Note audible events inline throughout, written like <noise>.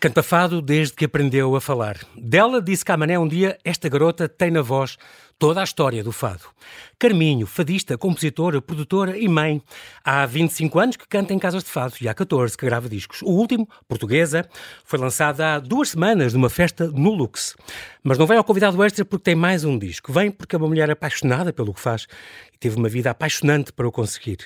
Canta fado desde que aprendeu a falar. Dela disse Camané um dia: Esta garota tem na voz toda a história do fado. Carminho, fadista, compositora, produtora e mãe. Há 25 anos que canta em casas de fado e há 14 que grava discos. O último, Portuguesa, foi lançado há duas semanas numa festa no Lux. Mas não vem ao convidado extra porque tem mais um disco. Vem porque é uma mulher apaixonada pelo que faz teve uma vida apaixonante para o conseguir.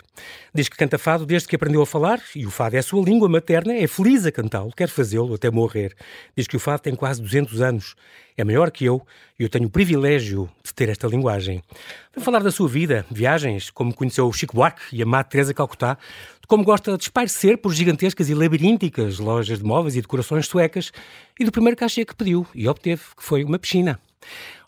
Diz que canta fado desde que aprendeu a falar e o fado é a sua língua materna, é feliz a cantá-lo, quer fazê-lo até morrer. Diz que o fado tem quase 200 anos, é maior que eu e eu tenho o privilégio de ter esta linguagem. Vem falar da sua vida, viagens, como conheceu o Chico Buarque e a Má Teresa Calcutá, de como gosta de espairecer por gigantescas e labirínticas lojas de móveis e decorações suecas e do primeiro cachê que pediu e obteve, que foi uma piscina.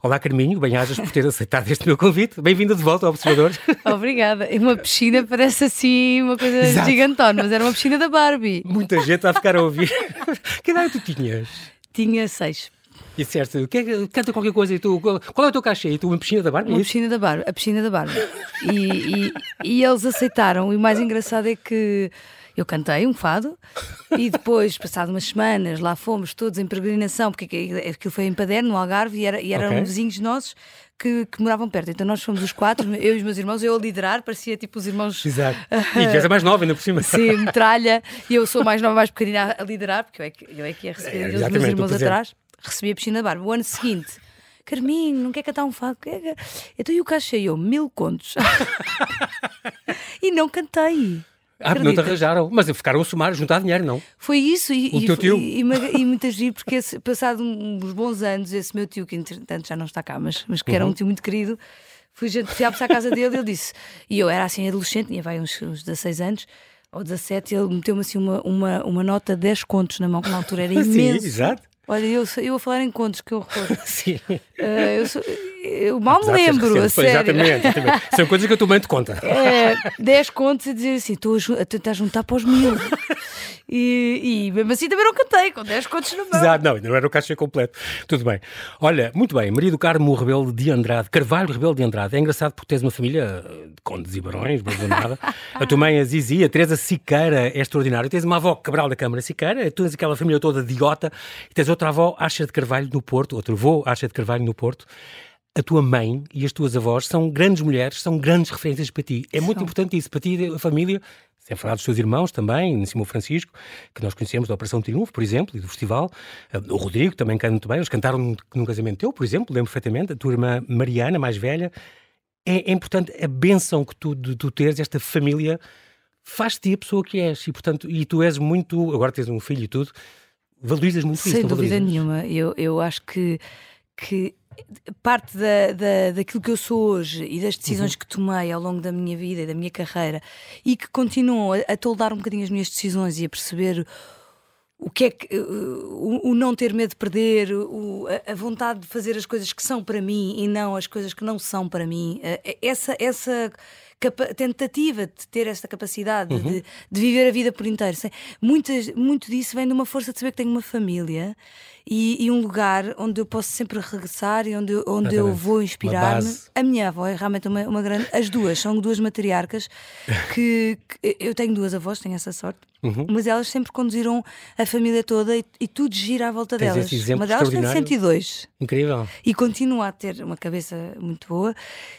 Olá, Carminho, bem-ajas por ter aceitado este meu convite. Bem-vinda de volta ao Observador. <laughs> Obrigada. Uma piscina parece assim uma coisa Exato. gigantona, mas era uma piscina da Barbie. Muita gente a ficar a ouvir. <laughs> que idade tu tinhas? Tinha seis. E disseste, que, canta qualquer coisa e tu, qual é o teu cachê? E tu, uma piscina da Barbie? Uma piscina da Barbie, a piscina da Barbie. e, e, e eles aceitaram. E o mais engraçado é que eu cantei um fado e depois, passado umas semanas, lá fomos todos em peregrinação, porque aquilo foi em Paderno, no Algarve, e, era, e eram okay. vizinhos nossos que, que, moravam perto. Então nós fomos os quatro, eu e os meus irmãos, eu a liderar, parecia tipo os irmãos. Exato. <laughs> E que és a mais nova ainda por cima. Sim, metralha, e eu sou mais nova, mais pequenina a liderar, porque eu é que, eu é que ia receber é, os meus irmãos atrás. Recebi a piscina da barba. O ano seguinte. Carminho, não quer cantar um fado? Então e o cachê? Eu, mil contos. <laughs> e não cantei. Ah, não te arranjaram, mas ficaram a somar, juntar dinheiro, não? Foi isso e, o e, teu tio? e, e, e muitas vezes, porque esse, passado uns bons anos, esse meu tio, que entretanto já não está cá, mas, mas que uhum. era um tio muito querido, fui, fui à casa dele e ele disse, e eu era assim adolescente, tinha vai uns, uns 16 anos, ou 17, ele meteu-me assim uma, uma, uma nota de 10 contos na mão, que na altura era <laughs> imenso. Sim, exato. Olha, eu, eu a falar em contos que eu <laughs> Sim. Uh, eu, sou, eu mal me lembro, a sério. Exatamente, exatamente. São coisas que a tua mãe te conta. É, 10 contos e dizer assim, estou a, tentar juntar para os mil. E, e mesmo assim também não cantei, com 10 contos na mão. Exato, não, não era o caixa completo. Tudo bem. Olha, muito bem, Maria do Carmo Rebelo de Andrade, Carvalho Rebelo de Andrade. É engraçado porque tens uma família de condes e barões, nada. A tua mãe, a Zizi, a Teresa Siqueira, é extraordinária. Tens uma avó Cabral da Câmara Siqueira, tu tens aquela família toda de idiota, e tens outra avó, Acha de Carvalho, no Porto, outro avô, Acha de Carvalho, no Porto a tua mãe e as tuas avós são grandes mulheres, são grandes referências para ti. É muito importante isso. Para ti, a família, sem falar dos teus irmãos também, em cima o Francisco, que nós conhecemos da Operação Triunfo, por exemplo, e do festival. Eh, o Rodrigo também canta muito bem. Eles cantaram num casamento teu, por exemplo, lembro perfeitamente. A tua irmã Mariana, mais velha. É, é importante a benção que tu, de, tu teres esta família faz-te a pessoa que és. E, portanto, e tu és muito, agora tens um filho e tudo, valorizas muito Sem isso. Sem dúvida nenhuma. Eu, eu acho que, que parte da, da, daquilo que eu sou hoje e das decisões uhum. que tomei ao longo da minha vida e da minha carreira e que continuam a, a toldar um bocadinho as minhas decisões e a perceber o que é que o, o não ter medo de perder, o, a, a, vontade de fazer as coisas que são para mim e não as coisas que não são para mim, essa essa tentativa de ter esta capacidade uhum. de, de, viver a vida por inteiro. Muitas, muito disso vem de uma força de saber que tenho uma família e, e, um lugar onde eu posso sempre regressar e onde, onde eu vou inspirar-me. A minha avó é realmente uma, uma grande. As duas são duas matriarcas que, que eu tenho duas avós, tenho essa sorte. Uhum. Mas elas sempre conduziram a família toda e, e tudo gira à volta Tens delas. Uma delas tem 102. Incrível. E continua a ter uma cabeça muito boa,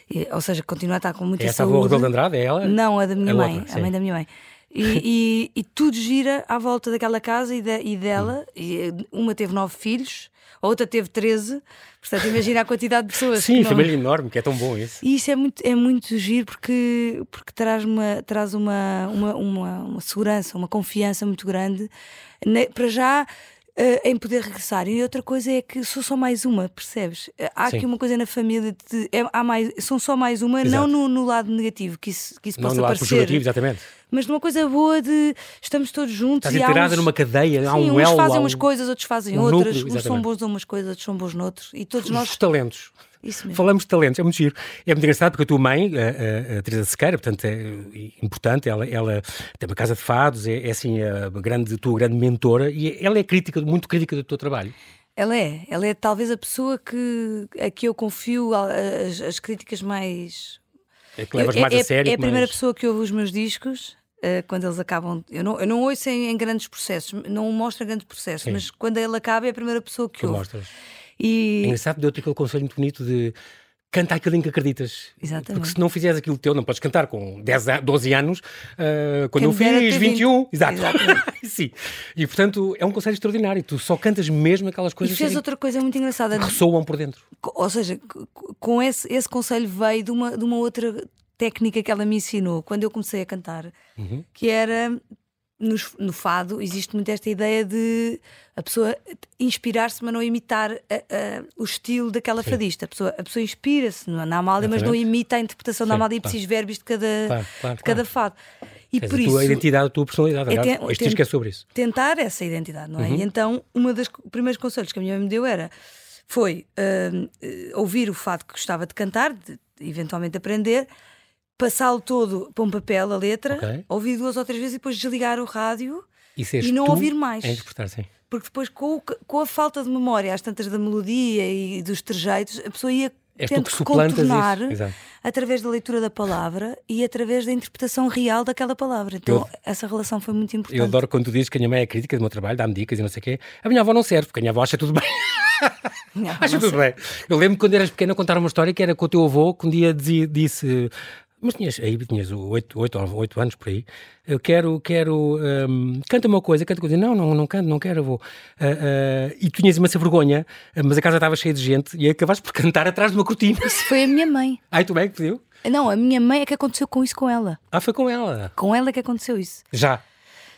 e, ou seja, continua a estar com muita Essa saúde. Essa avó de Andrade é ela? Não, a da minha a mãe, outra, a mãe da minha mãe. E, e, e, tudo gira à volta daquela casa e, de, e dela. Hum. E uma teve nove filhos, a outra teve treze. Portanto, imagina a quantidade de pessoas. Sim, não... família enorme, que é tão bom isso. E isso é muito, é muito giro porque, porque traz, uma, traz uma, uma, uma, uma segurança, uma confiança muito grande. Para já uh, em poder regressar. E outra coisa é que sou só mais uma, percebes? Eh, há Sim. aqui uma coisa na família de, é, há mais, são só mais uma, Exato. não no, no, lado negativo que isso, que isso não possa no lado parecer. exatamente. Mas numa coisa boa de estamos todos juntos. Estás integrada uns, numa cadeia, sim, há um uns elo. Uns fazem um, umas coisas, outros fazem um outras, núcleo, uns são bons em umas coisas, outros são bons noutros. E todos Os nós. talentos. Falamos de talentos, é muito giro. É muito engraçado porque a tua mãe, a, a, a Teresa Sequeira, portanto, é importante, ela, ela tem uma casa de fados, é, é assim a grande, tua grande mentora e ela é crítica, muito crítica do teu trabalho. Ela é, ela é talvez a pessoa que, a que eu confio as, as críticas mais. É que levas eu, mais é, a sério. É a primeira pessoa que ouve os meus discos. uh, quando eles acabam. Eu não, eu não ouço em, em grandes processos, não mostra grandes processos, Sim. mas quando ele acaba é a primeira pessoa que tu ouve. Mostras. E... É engraçado, deu-te aquele conselho muito bonito de canta aquilo em que acreditas. Exatamente. Porque se não fizeres aquilo teu, não podes cantar com 10, 12 anos, uh, quando Quem eu fiz 21. 20. Exato. <laughs> Sim. E portanto é um conselho extraordinário. Tu só cantas mesmo aquelas coisas e fez outra coisa muito engraçada. Que ressoam por dentro. Ou seja, com esse, esse conselho veio de uma, de uma outra técnica que ela me ensinou quando eu comecei a cantar, uhum. que era no, no, fado existe muito esta ideia de a pessoa inspirar-se, mas não imitar a, a, o estilo daquela Sim. fadista. A pessoa, a pessoa inspira-se na Amália, mas não imita a interpretação Sim, da Amália e claro. verbis de cada, claro, claro, de cada fado. E por a isso, tua identidade, a tua personalidade. É, ten, este disco é sobre isso. Tentar essa identidade, não é? Uhum. E então, uma das primeiros conselhos que a minha mãe me deu era foi uh, ouvir o fado que gostava de cantar, de, eventualmente aprender, passá-lo todo para um papel, a letra, okay. ouvir duas ou três vezes e depois desligar o rádio e, e não ouvir mais. É interpretar, sim. Porque depois, com, com, a falta de memória, às tantas da melodia e dos trejeitos, a pessoa ia És tendo que contornar através da leitura da palavra e através da interpretação real daquela palavra. Então, eu, essa relação foi muito importante. Eu adoro quando tu dizes que a minha mãe é crítica do meu trabalho, dá-me dicas e não sei o quê. A minha avó não serve, porque a minha avó acha tudo bem. <laughs> acha tudo bem. Eu lembro quando eras pequena contar uma história que era com o teu avô que um dia dizia, disse mas tinhas, aí tinhas 8, 8, 8 anos por aí, eu quero, quero, um, canta uma coisa, canta uma coisa, não, não, não canto, não quero, vou. Uh, uh, e tu tinhas imensa vergonha, mas a casa estava cheia de gente e acabaste por <laughs> cantar atrás de uma cortina. Isso foi a minha mãe. Ai, tu bem que pediu? Não, a minha mãe é que aconteceu com isso com ela. Ah, foi com ela? Com ela que aconteceu isso. Já?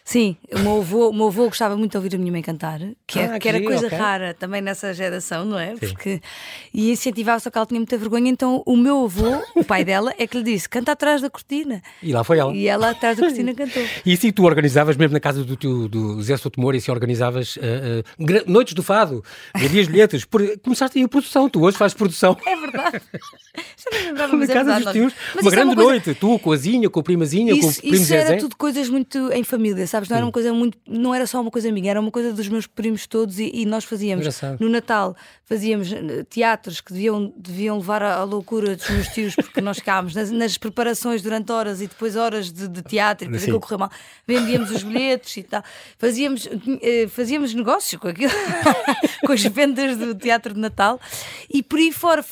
Sim, o meu avô, o meu avô gostava muito de ouvir a minha mãe cantar, que, é, ah, que era coisa okay. rara também nessa geração, não é? Sim. Porque, e incentivava, só que ela tinha muita vergonha, então o meu avô, o pai dela, é que lhe disse: canta atrás da cortina. E lá foi ela. E ela atrás da cortina <laughs> cantou. E assim tu organizavas, mesmo na casa do, teu, do Zé Sotomor, e se organizavas uh, uh, noites do fado, dias bilhetes, por, começaste a produção, tu hoje fazes produção. É verdade. <laughs> Já não lembrava, mas na é casa dos tios, uma grande é uma coisa... noite, tu com a Zinha, com a primazinha, isso, com o primo Isso era tudo coisas muito em família, sabe? Sabes? Não era uma coisa muito. Não era só uma coisa minha, era uma coisa dos meus primos todos e, e nós fazíamos. Engraçado. No Natal fazíamos eh, teatros que deviam, deviam levar à, loucura dos meus tios, porque nós ficávamos nas, nas preparações durante horas e depois horas de, de teatro e depois aquilo correu mal. Vendíamos os bilhetes e tal. Fazíamos, eh, fazíamos negócios com aquilo, <laughs> com as vendas do teatro de Natal e por aí fora.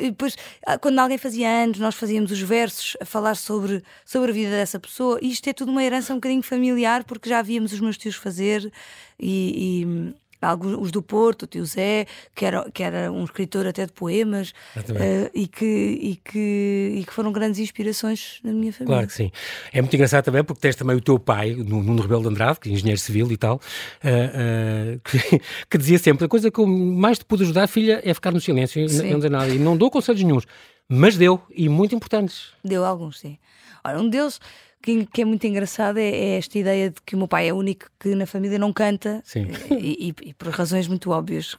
Depois, ah, quando alguém fazia anos, nós fazíamos os versos a falar sobre, sobre a vida dessa pessoa. E isto é tudo uma herança um bocadinho familiar, porque já víamos os meus tios fazer e, e alguns os do Porto, o tio Zé, que era, que era um escritor até de poemas uh, e, que, e, que, e que foram grandes inspirações na minha família. Claro que sim. É muito engraçado também porque tens também o teu pai, Nuno Rebelo de Andrade, que é engenheiro civil e tal, uh, uh, que, <laughs> que, dizia sempre: a coisa que eu mais te pude ajudar, filha, é ficar no silêncio e não dizer nada. E não dou conselhos nenhums, mas deu, e muito importantes. Deu alguns, sim. Ora, um deles que, que é muito engraçado é, é, esta ideia de que o meu pai é o único que na família não canta e, e, e, por razões muito óbvias.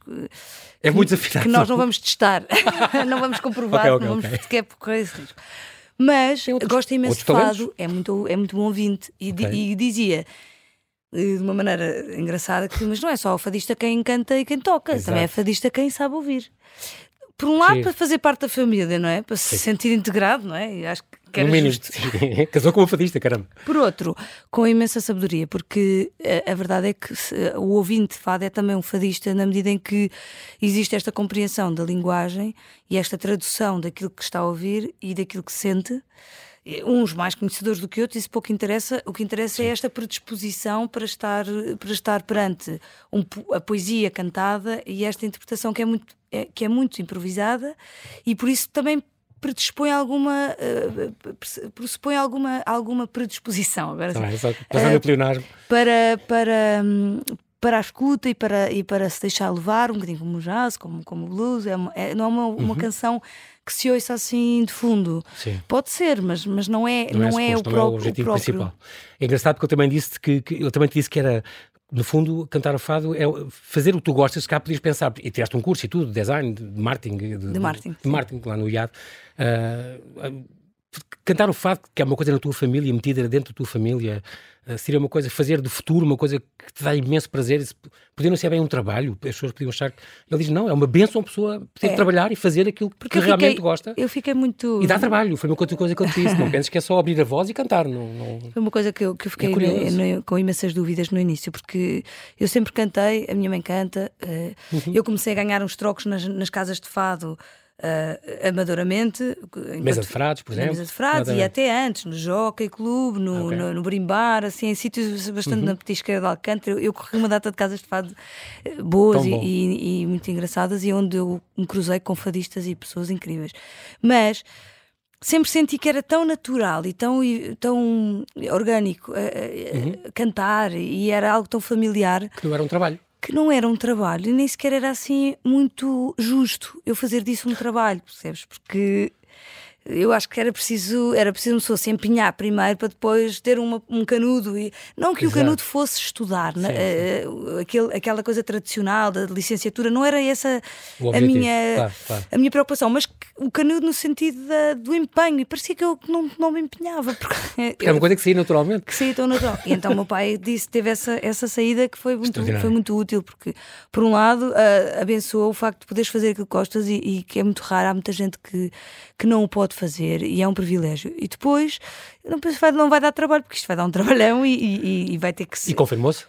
É que, muito desafiado. Que nós não vamos testar, <laughs> não vamos comprovar, okay, okay, não vamos okay. sequer correr esse risco. Mas outros, gosto imenso de fado, é muito, é muito bom ouvinte e, e dizia eh, de uma maneira engraçada que mas não é só o fadista quem canta e quem toca, Exato. também é fadista quem sabe ouvir. Por um lado, Sim. para fazer parte da família, não é? Para se Sim. sentir integrado, não é? E acho que que era no mínimo. Justo. <laughs> Casou com uma fadista, caramba. Por outro, com imensa sabedoria, porque a, eh, a verdade é que se, o ouvinte de fado é também um fadista na medida em que existe esta compreensão da linguagem e esta tradução daquilo que está a ouvir e daquilo que sente uns mais conhecedores do que outros, isso pouco interessa. O que interessa é Sim. é esta predisposição para estar, para estar perante um, a poesia cantada e esta interpretação que é muito, é, que é muito improvisada e por isso também predispõe alguma uh, pressupõe alguma alguma predisposição agora tá, sim, uh, para para um, para a escuta e para e para se deixar levar um bocadinho como o jazz como como o blues é, uma, é não é uma, uhum. uma canção que se ouça assim de fundo sim. pode ser mas mas não é não, não é, é, o, não é o objetivo o próprio. principal é engraçado porque eu também disse que, que eu também te disse que era no fundo, cantar o fado é fazer o que tu gostas, se cá podias pensar, e tiraste um curso e tudo, design, de marketing, de, de marketing, de, marketing lá no IAD. Uh, cantar o fado, que é uma coisa na tua família, metida dentro da tua família, uh, seria uma coisa, fazer do futuro uma coisa que te dá imenso prazer. Podia não ser bem um trabalho, as pessoas podiam achar. Ele diz: não, é uma benção a pessoa poder é. trabalhar e fazer aquilo Porque que realmente fiquei, gosta. Eu fiquei muito. E dá trabalho, foi uma coisa que eu te disse. não <laughs> penses que é só abrir a voz e cantar. Não, não... Foi uma coisa que eu, que eu fiquei é no, no, com imensas dúvidas no início, porque eu sempre cantei, a minha mãe canta, uh, uhum. eu comecei a ganhar uns trocos nas, nas casas de fado uh, amadoramente. Mesa de Frades, por exemplo. Mesa de Frades e até antes, no Jockey Clube, no, okay. no, no Brimbar, assim, em sítios bastante uhum. na petisqueira de Alcântara. Eu, eu, corri uma data de casas de fado eh, boas e, e, e, muito engraçadas e onde eu me cruzei com fadistas e pessoas incríveis. Mas sempre senti que era tão natural e tão, tão orgânico uh, uhum. cantar e era algo tão familiar. Que não era um trabalho que não era um trabalho e nem sequer era assim muito justo eu fazer disso um trabalho, percebes? Porque eu acho que era preciso, era preciso uma pessoa se empenhar primeiro para depois ter uma, um canudo. E, não que Exato. o canudo fosse estudar, sim, né? sim. aquele, aquela coisa tradicional da licenciatura, não era essa a minha, claro, claro. a minha preocupação, mas o canudo no sentido da, do empenho. E parecia que eu não, não me empenhava. <laughs> Porque é uma coisa que saía naturalmente. Que saía tão natural. E então o meu pai disse, teve essa, essa saída que foi muito, foi muito útil, porque, por um lado, uh, abençoou o facto de poderes fazer aquilo que gostas e, e que é muito raro. Há muita gente que, que não o pode pode fazer e é um privilégio. E depois não, não vai dar trabalho, porque isto vai dar um trabalhão e, e, e vai ter que ser. E confirmou-se?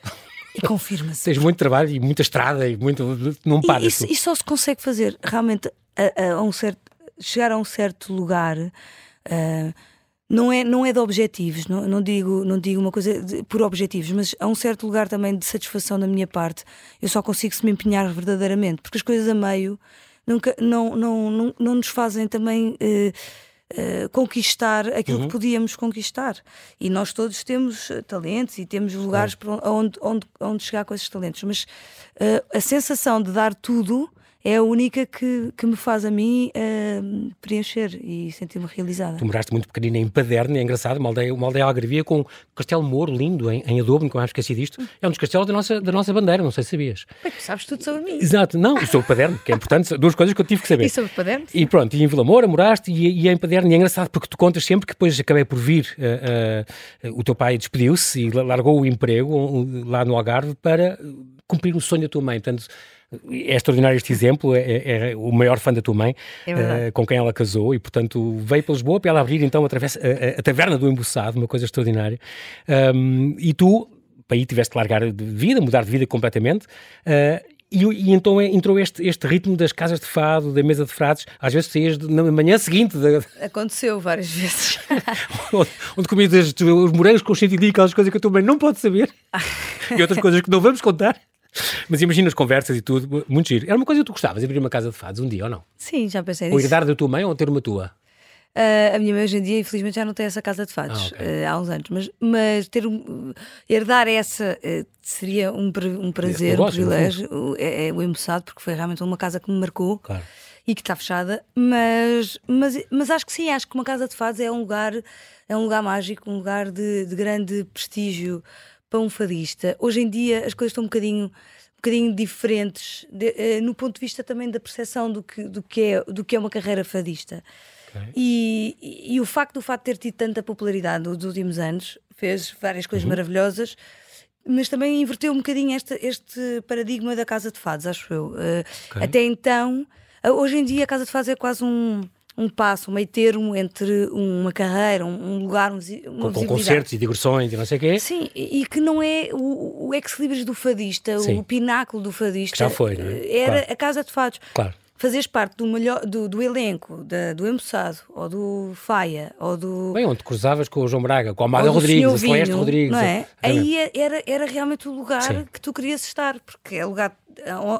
E confirma-se. Tens muito trabalho e muita estrada e muito. Não paras. E, e, só se consegue fazer realmente a, a, um certo. chegar a um certo lugar. Uh, não é, não é de objetivos, não, não, digo, não digo uma coisa de, por objetivos, mas a um certo lugar também de satisfação da minha parte, eu só consigo se me empenhar verdadeiramente, porque as coisas a meio nunca, não, não, não, não nos fazem também. Uh, conquistar aquilo uhum. que podíamos conquistar. E nós todos temos uh, talentos e temos lugares é. onde, onde, onde chegar com esses talentos, mas uh, a sensação de dar tudo é a única que, que me faz a mim uh, preencher e sentir-me realizada. Tu moraste muito pequenina em Paderno, é engraçado, uma aldeia, uma aldeia algarvia com um castelo moro lindo em, em Adobe, nunca mais esqueci disto. É um dos castelos da nossa, da nossa bandeira, não sei se sabias. Bem, sabes tudo sobre mim. Exato, não, sobre Paderno, que é importante, duas coisas que eu tive que saber. E sobre Paderno? E pronto, e em Vila Moura moraste e, e em Paderno, e é engraçado porque tu contas sempre que depois acabei por vir, uh, uh, o teu pai despediu-se e largou o emprego lá no Algarve para cumprir o sonho da tua mãe, portanto é extraordinário este exemplo, é, é, é, o maior fã da tua mãe, é uh, com quem ela casou, e portanto veio para Lisboa para ela abrir então a, travessa, a, a taverna do Embuçado, uma coisa extraordinária. Um, e tu, para aí tiveste que largar de vida, mudar de vida completamente, uh, e, e, então é, entrou este, este ritmo das casas de fado, da mesa de frases, às vezes saías na manhã seguinte. Aconteceu várias vezes. <laughs> onde, onde comias os morangos com chantilly, aquelas coisas que a tua mãe não pode saber, e outras coisas que não vamos contar. Mas imagina as conversas e tudo, muito giro. Era uma coisa que tu gostavas, abrir uma casa de fados um dia ou não? Sim, já pensei nisso. Ou herdar da tua mãe ou ter uma tua? Uh, a minha mãe hoje em dia, infelizmente, já não tem essa casa de fados ah, okay. uh, há uns anos, mas, mas ter um, herdar essa uh, seria um, um prazer, um privilégio. É, é o emoçado, porque foi realmente uma casa que me marcou claro. e que está fechada. Mas, mas, mas acho que sim, acho que uma casa de fados é um lugar, é um lugar mágico, um lugar de, de grande prestígio para um fadista. Hoje em dia as coisas estão um bocadinho, um bocadinho diferentes de, uh, no ponto de vista também da percepção do que, do que, é, do que é uma carreira fadista. Okay. E, e, e, o facto do fato de ter tido tanta popularidade nos últimos anos fez várias coisas uhum. maravilhosas, mas também inverteu um bocadinho este, este paradigma da Casa de Fados, acho eu. Uh, okay. Até então, hoje em dia, a Casa de Fados é quase um um passo, um meio termo entre uma carreira, um, lugar, uma com, com concertos e digressões e não sei o quê. Sim, e, que não é o, o ex-libris do fadista, Sim. o pináculo do fadista. Que já foi, não é? Era claro. a Casa de Fados. Claro. Fazeres parte do, melhor, do, do elenco, da, do Embuçado, ou do Faia, ou do. Bem, onde cruzavas com o João Braga, com a Amada Rodrigues, o Celeste Rodrigues. Não é? Aí é, era, era realmente o lugar Sim. que tu querias estar, porque é o lugar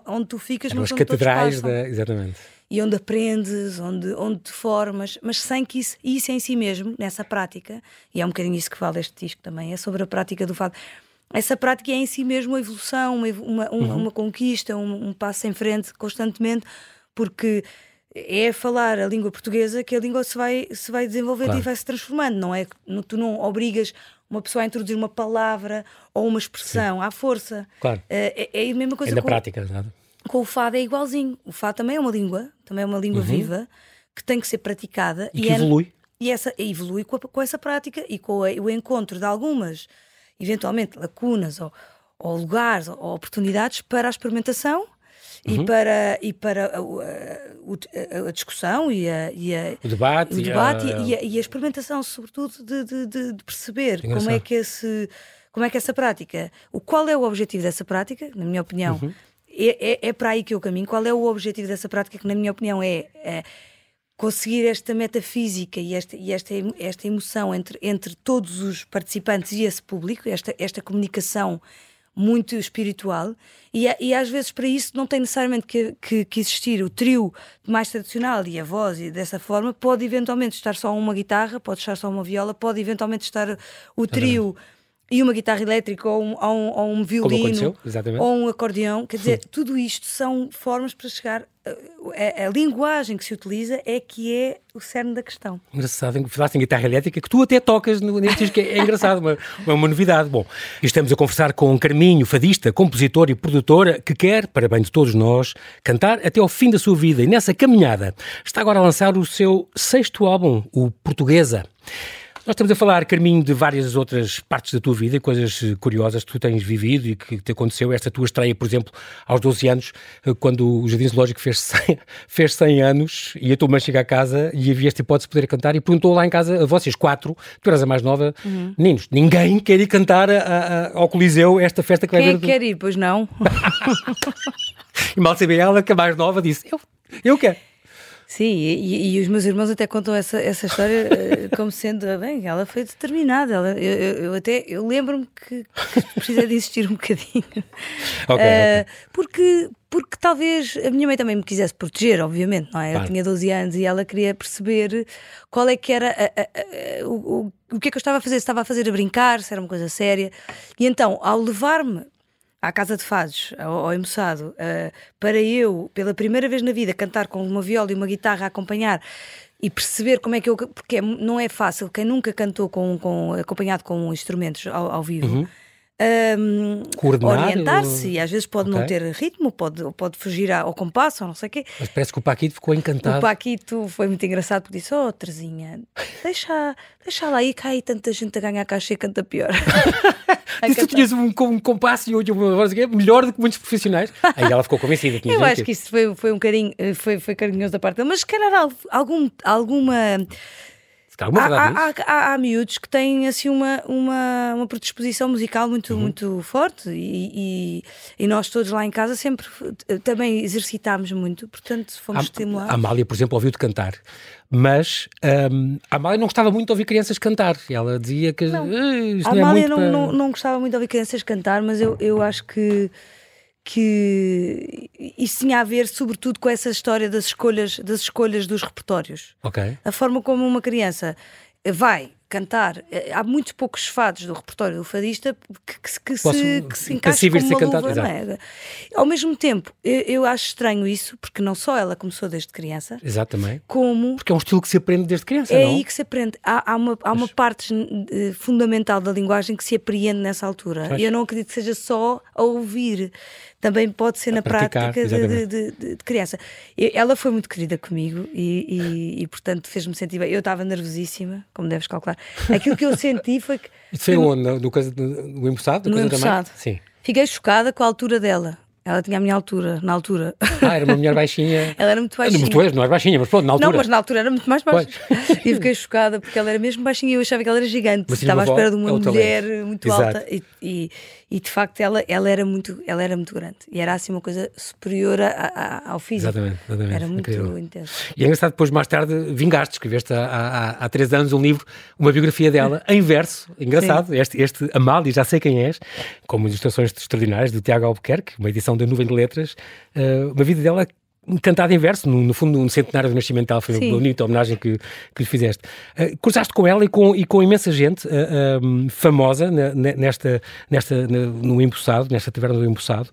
onde tu ficas, mas as catedrais da. Exatamente e onde aprendes, onde, onde te formas, mas sem que isso, isso em si mesmo, nessa prática, e é um bocadinho isso que fala este disco também, é sobre a prática do fado. Essa prática é em si mesmo uma evolução, uma, uma, uhum. uma conquista, um, um, passo em frente constantemente, porque é falar a língua portuguesa que a língua se vai, se vai desenvolvendo claro. e vai se transformando, não é? Tu não obrigas uma pessoa a introduzir uma palavra ou uma expressão Sim. à força. Claro. É, é a mesma coisa. É na com... prática, nada com o fado é igualzinho. O fado também é uma língua, também é uma língua uhum. viva que tem que ser praticada e, que é, evolui. e essa evolui com, a, com essa prática e com a, o encontro de algumas, eventualmente, lacunas ou, ou lugares ou oportunidades para a experimentação e uhum. para, e para a, a, a discussão e, a, e o debate, o debate e, a, e, a, experimentação, sobretudo, de, de, de perceber Engraçado. como é que esse como é que essa prática, o qual é o objetivo dessa prática, na minha opinião, uhum. É, é, é, para aí que eu caminho. Qual é o objetivo dessa prática, que na minha opinião é, é conseguir esta metafísica e esta, e esta, esta emoção entre, entre todos os participantes e esse público, esta, esta comunicação muito espiritual? E, e às vezes para isso não tem necessariamente que, que, que, existir o trio mais tradicional e a voz e dessa forma. Pode eventualmente estar só uma guitarra pode estar só uma viola pode eventualmente estar o trio e uma guitarra elétrica ou um, ou um, ou um violino ou um acordeão. Quer dizer, tudo isto são formas para chegar. A, a, a, linguagem que se utiliza é que é o cerne da questão. Engraçado, falaste em guitarra elétrica que tu até tocas no que é, é engraçado, uma, uma novidade. Bom, estamos a conversar com Carminho, fadista, compositor e produtora, que quer, para bem de todos nós, cantar até ao fim da sua vida. E nessa caminhada está agora a lançar o seu sexto álbum, o Portuguesa. Nós estamos a falar, Carminho, de várias outras partes da tua vida, coisas eh, curiosas que tu tens vivido e que te aconteceu. Esta tua estreia, por exemplo, aos 12 anos, eh, quando o Jardim Zoológico fez <laughs> 100, fez 100 anos e a tua mãe chega a casa e havia esta hipótese de poder cantar e perguntou lá em casa a vocês quatro, tu eras a mais nova, uhum. meninos, ninguém quer ir cantar a, a, ao Coliseu esta festa que vai Quem é quer ir? Pois não. <laughs> e mal sabia ela que a mais nova disse, eu, eu quero. Sim, e, e, os meus irmãos até contam essa, essa história eh, <laughs> como sendo, bem, ela foi determinada. Ela, eu, eu, até eu lembro-me que, que, precisa de insistir um bocadinho. <laughs> Okay, uh, okay. Porque, porque talvez a minha mãe também me quisesse proteger, obviamente, não é? Eu tinha 12 anos e ela queria perceber qual é que era a, a, a, o, o que é que eu estava a fazer, se estava a fazer a brincar, se era uma coisa séria. E então, ao levar-me à Casa de Fados, ao, ao Emoçado, uh, para eu, pela primeira vez na vida, cantar com uma viola e uma guitarra a acompanhar e perceber como é que eu. Porque é, não é fácil, quem nunca cantou com, com acompanhado com instrumentos ao, ao vivo. Uhum um, orientar-se e às vezes pode okay. não ter ritmo, pode, pode fugir ao compasso ou não sei o quê. Mas parece que o Paquito ficou encantado. O Paquito foi muito engraçado porque disse: Oh, Terezinha, deixa, deixa lá aí, cai tanta gente a ganhar caixa e canta pior. <laughs> e tu tinhas um, um compasso e uma voz melhor do que muitos profissionais. Aí ela ficou convencida. Eu acho que isso foi, foi um carinho, foi, foi carinhoso da parte dele, mas se calhar algum, alguma Há, há, há, miúdos que têm assim uma, uma, uma predisposição musical muito, uhum. muito forte e, e, nós todos lá em casa sempre também exercitámos muito, portanto fomos estimulados. A Amália, por exemplo, ouviu-te cantar, mas um, a Amália não gostava muito de ouvir crianças cantar. Ela dizia que não. a Amália é não, para... não, não gostava muito de ouvir crianças cantar, mas eu, eu acho que que isso tinha a ver sobretudo com essa história das escolhas, das escolhas dos repertórios. Okay. A forma como uma criança vai cantar. Eh, há muitos poucos fados do repertório do fadista que, que, que se, que se encaixam como uma cantado, luva, é? Ao mesmo tempo, eu, eu, acho estranho isso, porque não só ela começou desde criança, Exatamente. como... Porque é um estilo que se aprende desde criança, É não? aí que se aprende. Há, há uma, há uma parte uh, fundamental da linguagem que se apreende nessa altura. E eu não acredito que seja só a ouvir também pode ser a na prática de, de, de, criança. ela foi muito querida comigo e, e, e portanto, fez-me sentir bem. Eu estava nervosíssima, como deves calcular. Aquilo que eu senti foi que. <laughs> Isso foi onde? No, no, no empossado? No empossado. Sim. Fiquei chocada com a altura dela. Ela tinha a minha altura, na altura. Ah, era uma mulher baixinha. <laughs> ela era muito baixinha. Tu és, não és baixinha, mas pronto, na altura. Não, mas na altura era muito mais baixa. <laughs> e fiquei chocada porque ela era mesmo baixinha e eu achava que ela era gigante. Mas Estava à espera de uma é mulher muito Exato. alta e, e, e, de facto ela, ela, era muito, ela era muito grande. E era assim uma coisa superior a, a, ao físico. Exatamente, exatamente. Era muito Incrível. intenso. E é engraçado, depois mais tarde vingaste, escreveste há, há, há três anos um livro, uma biografia dela, <laughs> em verso. Engraçado, este, este Amália, já sei quem és, com ilustrações extraordinárias do Tiago Albuquerque, uma edição da Nuvem de Letras uh, uma vida dela cantada em verso, no, no, fundo, no centenário do nascimento dela, foi Sim. uma bonita homenagem que, que lhe fizeste. Uh, cruzaste com ela e com, e com imensa gente uh, um, famosa nesta, nesta, no Empossado, nesta taverna do Empossado,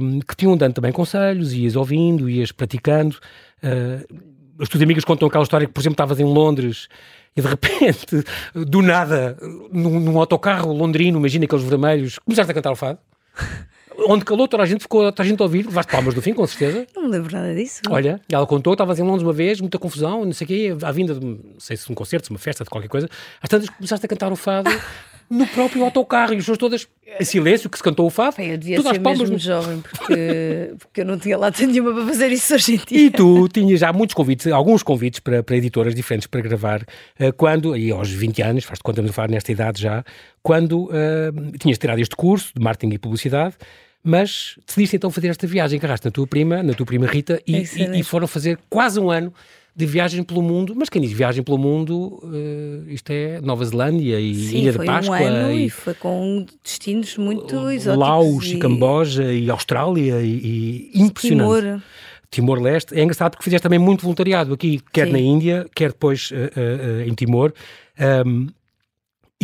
um, que tinham dando também conselhos, ias ouvindo, ias praticando. Uh, as tuas amigas contam aquela história que, por exemplo, estavas em Londres e de repente, do nada, num, num autocarro londrino, imagina aqueles vermelhos, começaste a cantar o fado. <laughs> onde calou, toda a gente ficou, toda a gente a ouvir, levaste palmas do fim, com certeza. Não me lembro nada disso. Olha, ela contou, estavas em Londres uma vez, muita confusão, não sei o quê, à vinda de, não sei se de um concerto, de uma festa, de qualquer coisa, às tantas começaste a cantar o fado <laughs> no próprio autocarro e as pessoas todas em silêncio que se cantou o fado. Bem, eu devia ser mesmo no... jovem porque, porque eu não tinha lata nenhuma para fazer isso hoje em <laughs> dia. E tu tinhas já muitos convites, alguns convites para, para editoras diferentes para gravar, eh, quando, e aos 20 anos, faz-te conta de falar nesta idade já, quando uh, tinhas tirado este curso de marketing e publicidade, mas decidiste então fazer esta viagem, carraste na tua prima, na tua prima Rita, e, e, e foram fazer quase um ano de viagem pelo mundo, mas quem diz viagem pelo mundo, uh, isto é Nova Zelândia e Sim, Ilha de Páscoa. Um ano e, e foi com destinos muito exóticos. Laos e, Camboja e Austrália e, e impressionante. Timor. Timor-Leste. É engraçado porque fizeste também muito voluntariado aqui, quer Sim. na Índia, quer depois uh, uh, em Timor. Um,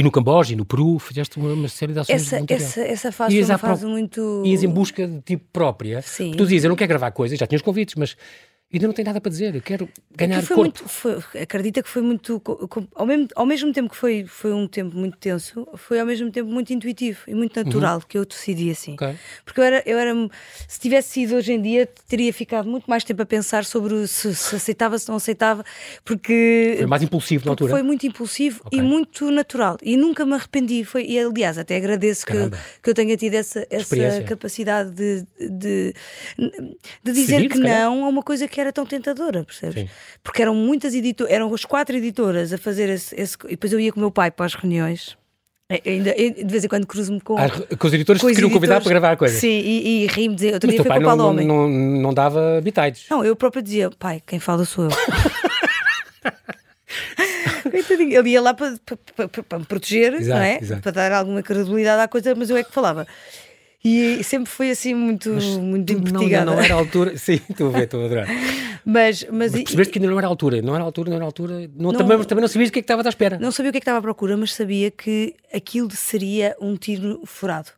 e no Camboja e no Peru fizeste uma, série de ações essa, de essa, essa fase foi uma fase pro... muito... Ias em busca de tipo própria. Sim. Tu dizias, eu não quero gravar coisas, já tinhas convites, mas ainda não tem nada para dizer, eu quero ganhar foi corpo. Muito, foi, acredita que foi muito, ao mesmo, ao mesmo tempo que foi, foi um tempo muito tenso, foi ao mesmo tempo muito intuitivo e muito natural uhum. que eu decidi assim. Okay. Porque eu era, eu era, se tivesse sido hoje em dia, teria ficado muito mais tempo a pensar sobre se, se aceitava, se não aceitava, porque... Foi mais impulsivo na altura? Foi muito impulsivo okay. e muito natural e nunca me arrependi, foi, e aliás até agradeço que, que eu tenha tido essa, essa capacidade de, de, de dizer que não a uma coisa que era tão tentadora, percebes? Sim. Porque eram muitas editoras, eram as quatro editoras a fazer esse, esse, E depois eu ia com o meu pai para as reuniões. Ainda, de vez em quando cruzo-me com, ah, com os editores que queriam convidar para gravar a coisa. Sim, e, e ri-me dizer, outro Mas dia foi pai com o não, Homem. Não, não, não dava bitites. Não, eu próprio dizia, pai, quem fala sou eu. <laughs> Ele ia lá para, para, para, para me proteger, exato, não é? Exato. Para dar alguma credibilidade à coisa, mas eu é que falava. E sempre foi assim muito, mas muito investigada. Não, não era a altura. <laughs> Sim, estou a ver, estou a adorar. Mas, mas, mas percebeste que ainda não era a altura, não era a altura, não era a altura. Não, não, também, também não sabias o que é que estava à espera. Não sabia o que é que estava à procura, mas sabia que aquilo seria um tiro furado.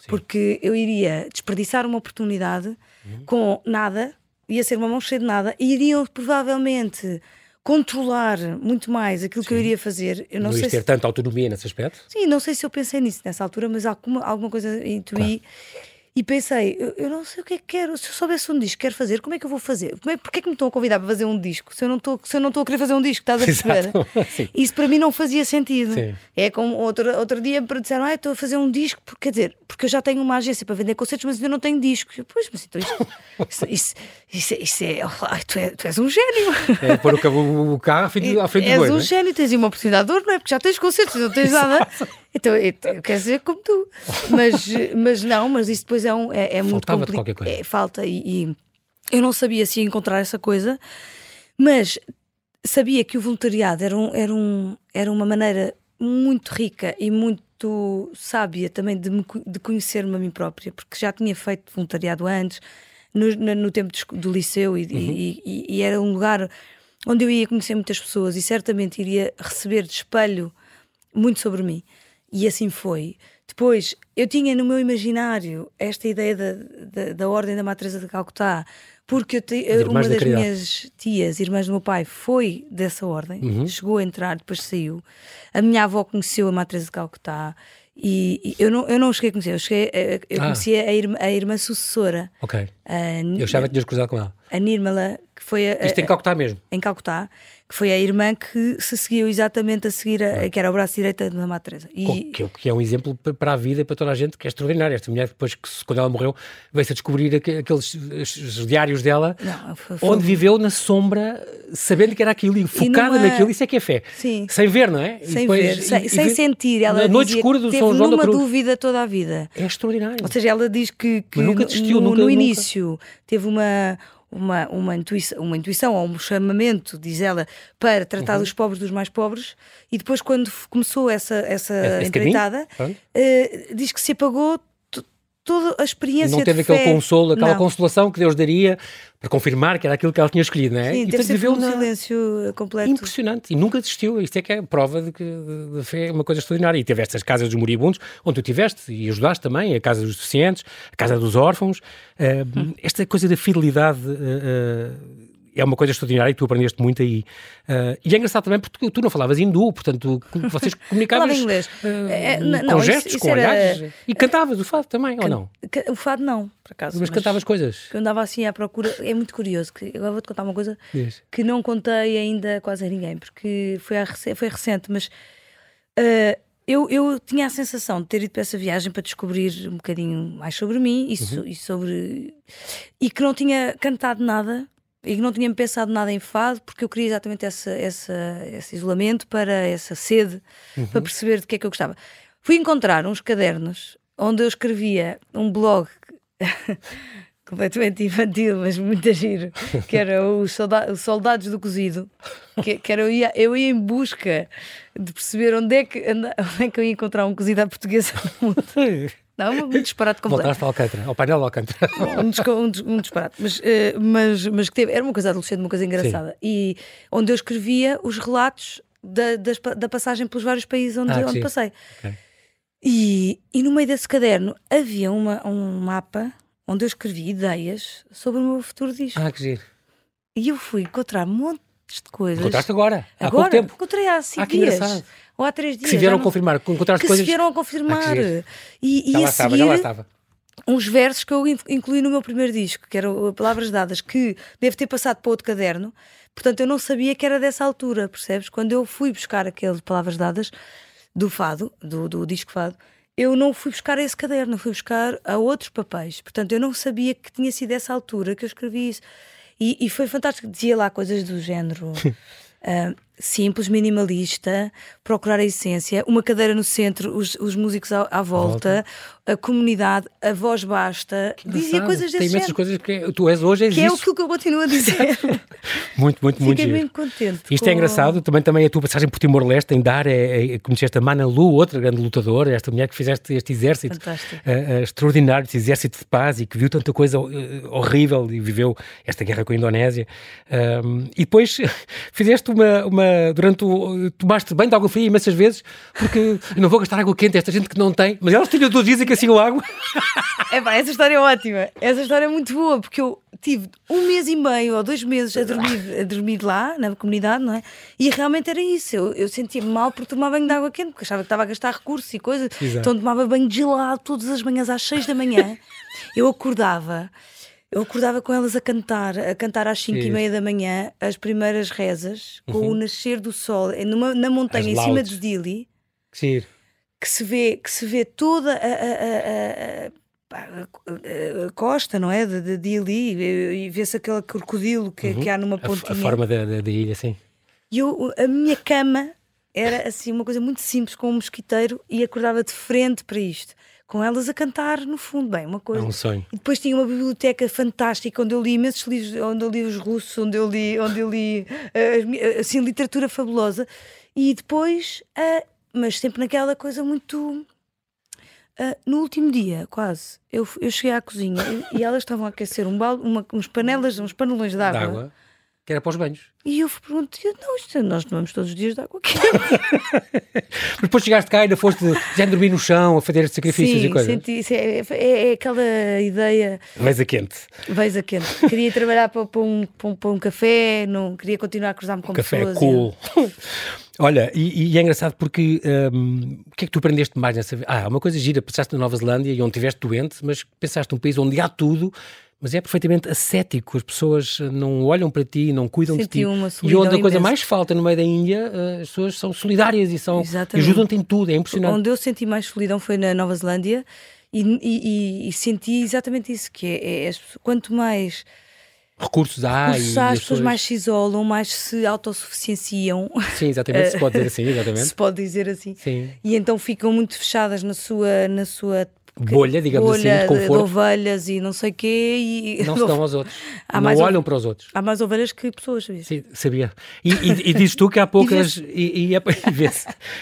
Sim. Porque eu iria desperdiçar uma oportunidade uhum. com nada, ia ser uma mão cheia de nada, e iriam provavelmente controlar muito mais aquilo Sim. que eu iria fazer. Eu não, não sei ter se... tanta autonomia nesse aspecto? Sim, não sei se eu pensei nisso nessa altura, mas alguma, alguma coisa intuí. Claro e pensei, eu, eu, não sei o que é que quero, se eu soubesse um disco que quero fazer, como é que eu vou fazer? Como é, porquê é que me estão a convidar para fazer um disco se eu não estou, se eu não estou a querer fazer um disco, estás a <laughs> perceber? <laughs> Isso para mim não fazia sentido. Sim. É como outro, outro dia para disseram, ah, estou a fazer um disco, porque, quer dizer, porque eu já tenho uma agência para vender concertos, mas ainda não tenho disco. Eu, pois, mas então isto, isso, isso, isso, isso é, ai, tu, é, tu és um gênio. É pôr o, carro à frente, à frente és do boi, um é? gênio, tens uma oportunidade de não é? Porque já tens concertos, não tens <laughs> nada. Então, eu, eu quero ser como tu. Mas, mas não, mas isso depois é, um, é, é muito complicado. É, falta e, e, eu não sabia se ia encontrar essa coisa, mas sabia que o voluntariado era, um, era, um, era uma maneira muito rica e muito sábia também de, me, de conhecer-me a mim própria, porque já tinha feito voluntariado antes, no, no, no tempo do, do liceu, e, uhum. e, e, e era um lugar onde eu ia conhecer muitas pessoas e certamente iria receber de espelho muito sobre mim. E assim foi. Depois, eu tinha no meu imaginário esta ideia da, da, da Ordem da Matresa de Calcutá, porque eu te, uma das da minhas tias, irmãs do meu pai, foi dessa ordem, uhum. chegou a entrar, depois saiu. A minha avó conheceu a Matresa de Calcutá. E, e, eu, não, eu não cheguei a conhecer, eu, cheguei, eu ah. conheci a irmã, a irmã sucessora. Ok. A, eu achava que tinhas cruzado com ela. A Nirmala, que foi a. Isto em Calcutá mesmo? Em Calcutá, que foi a irmã que se seguiu exatamente a seguir, a, que era o braço direito da Madre Teresa. E... Que, que, é um exemplo para a vida e para toda a gente que é extraordinário. Esta mulher, depois, que, quando ela morreu, veio-se a descobrir aqueles diários dela, Não, foi, foi... onde viveu na sombra, sabendo que era aquilo e focada numa... naquilo. Isso é que é fé. Sim. Sem ver, não é? Sem depois, ver, sem, e, sem e, sentir. Ela na noite escura do São João da Cruz. dúvida toda a vida. É extraordinário. Ou seja, ela diz que, que nunca desistiu, no, nunca, no início teve uma uma, uma, intuição, uma intuição ou um chamamento, diz ela, para tratar uhum. dos pobres dos mais pobres, e depois, quando começou essa, essa empreitada, uh, diz que se apagou toda a experiência Não teve aquele fé. consolo, aquela não. consolação que Deus daria para confirmar que era aquilo que ela tinha escolhido, não é? Sim, e teve viveu um na... silêncio completo. Impressionante. E nunca desistiu. Isto é que é prova de que a fé é uma coisa extraordinária. E teve estas casas dos moribundos, onde tu tiveste e ajudaste também, a Casa dos Deficientes, a Casa dos Órfãos. Uh, hum. Esta coisa da fidelidade... Uh, uh, é uma coisa extraordinária e tu aprendeste muito aí. Uh, e é engraçado também porque tu, não falavas hindu, portanto, vocês <laughs> comunicavas Falava inglês. Uh, é, não, com gestos, isso, isso com era... olhares. <laughs> E cantavas o fado também, Can... ou não? O fado não, por acaso. Mas, mas cantavas coisas. Eu andava assim à procura. É muito curioso. Que, agora vou-te contar uma coisa Diz. que não contei ainda quase a ninguém, porque foi, a, foi recente, mas. Uh, eu, eu tinha a sensação de ter ido para essa viagem para descobrir um bocadinho mais sobre mim e, uhum. e sobre. e que não tinha cantado nada e que não tinha pensado nada em fado porque eu queria exatamente essa, essa, esse isolamento para essa sede uhum. para perceber de que é que eu gostava. Fui encontrar uns cadernos onde eu escrevia um blog <laughs> completamente infantil, mas muito giro, que era os soldados do cozido, que, que era eu ia, eu ia em busca de perceber onde é, que, onde é que eu ia encontrar um cozido à portuguesa no mundo. <laughs> Não, um disparate completo. Voltaste ao Alcântara, ao painel Alcântara. Um, um, disparate, mas, uh, mas, mas que teve, era uma coisa adolescente, uma coisa engraçada. Sim. E onde eu escrevia os relatos da, das, da passagem pelos vários países onde, ah, onde passei. Okay. E, e no meio desse caderno havia uma, um mapa onde eu escrevi ideias sobre o meu futuro disco. Ah, que giro. E eu fui encontrar montes de coisas. Encontraste agora? Há agora, pouco tempo? Encontrei há cinco ah, dias. Engraçado. Ou há três dias. Que se vieram não... confirmar, encontraste que coisas. se vieram a confirmar. Ah, e, e já lá estava, já lá estava. Uns versos que eu incluí no meu primeiro disco, que eram Palavras Dadas, que deve ter passado para outro caderno. Portanto, eu não sabia que era dessa altura, percebes? Quando eu fui buscar aquele Palavras Dadas do Fado, do, do disco Fado, eu não fui buscar esse caderno, fui buscar a outros papéis. Portanto, eu não sabia que tinha sido essa altura que eu escrevi isso. E, e foi fantástico. Dizia lá coisas do género. uh, <laughs> simples, minimalista, procurar a essência, uma cadeira no centro, os, os músicos à, à volta, volta, a comunidade, a voz basta, dizia coisas desse Tem imensas coisas que tu és hoje, és que isso. é o que eu continuo a dizer. <laughs> muito, muito, muito. Fiquei bem contente. Isto é com... é engraçado, também, também a tua passagem por Timor-Leste, em dar, é, é, conheceste a Mana Lu, outra grande lutadora, esta mulher que fizeste este exército uh, uh, extraordinário, este exército de paz e que viu tanta coisa uh, horrível e viveu esta guerra com a Indonésia. e depois <laughs> fizeste uma, uma durante o. Tomaste bem de água fria imensas vezes, porque não vou gastar água quente, esta gente que não tem. Mas elas tinham todos dizem que assim o água. <laughs> É pá, essa história é ótima. Essa história é muito boa, porque eu tive um mês e meio ou dois meses a dormir, a dormir lá, na comunidade, não é? E realmente era isso. Eu, eu sentia-me mal por tomar banho de água quente, porque achava que estava a gastar recursos e coisas. Exato. Então tomava banho gelado todas as manhãs às seis da manhã. Eu acordava eu acordava com elas a cantar, a cantar às 5 e meia da manhã as primeiras rezas, com uhum. o nascer do sol, numa, na montanha, em cima de Dili. Sim. Que se vê, que se vê toda a, a, a, a costa, não é? De, de Dili, e, vê-se aquele crocodilo que, uhum. que há numa pontinha. A, forma da, da, da ilha, sim. E eu, a minha cama era assim uma coisa muito simples, com um mosquiteiro, e acordava de frente para isto com elas a cantar no fundo, bem, uma coisa. É um sonho. E depois tinha uma biblioteca fantástica onde eu li imensos livros, onde eu li os russos, onde eu li, onde eu li uh, assim, literatura fabulosa. E depois, uh, mas sempre naquela coisa muito. Uh, no último dia, quase, eu, eu cheguei à cozinha e, e elas estavam a aquecer um balde, uma, uns panelas, uns panelões de água. Que era para os banhos. E eu perguntei, não, isto, é, nós tomamos todos os dias de água quente. <laughs> Depois chegaste cá e ainda foste já dormir no chão, a fazer sacrifícios Sim, e coisas. Senti, é, é, é, aquela ideia. Vais a quente. Vais a quente. Queria trabalhar para, para, um, para, um, para um café, não queria continuar a cruzar-me com café pessoas. Café cool. <laughs> Olha, e, e, é engraçado porque um, o que é que tu aprendeste mais nessa vida? Ah, uma coisa gira, passaste na Nova Zelândia e onde estiveste doente, mas pensaste num país onde há tudo mas é perfeitamente ascético. As pessoas não olham para ti, não cuidam Senti de ti. e onde a coisa mais falta no meio da Índia, eh, as pessoas são solidárias e, são, ajudam-te em tudo. É impressionante. Onde eu senti mais solidão foi na Nova Zelândia e, e, e senti exatamente isso: que é, é quanto mais recursos há recursos há, as pessoas mais se isolam, mais se autossuficienciam. Sim, exatamente, se pode dizer <laughs> assim, exatamente. se pode dizer assim. Sim. E então ficam muito fechadas na sua, na sua bolha, digamos bolha assim, de conforto. De ovelhas e não sei o quê. E... Não <laughs> se dão aos outros. Há não olham para os outros. Há mais ovelhas que pessoas, sabia? Sim, sabia. E, e, e dizes tu que há <laughs> poucas. e, e, <laughs> e,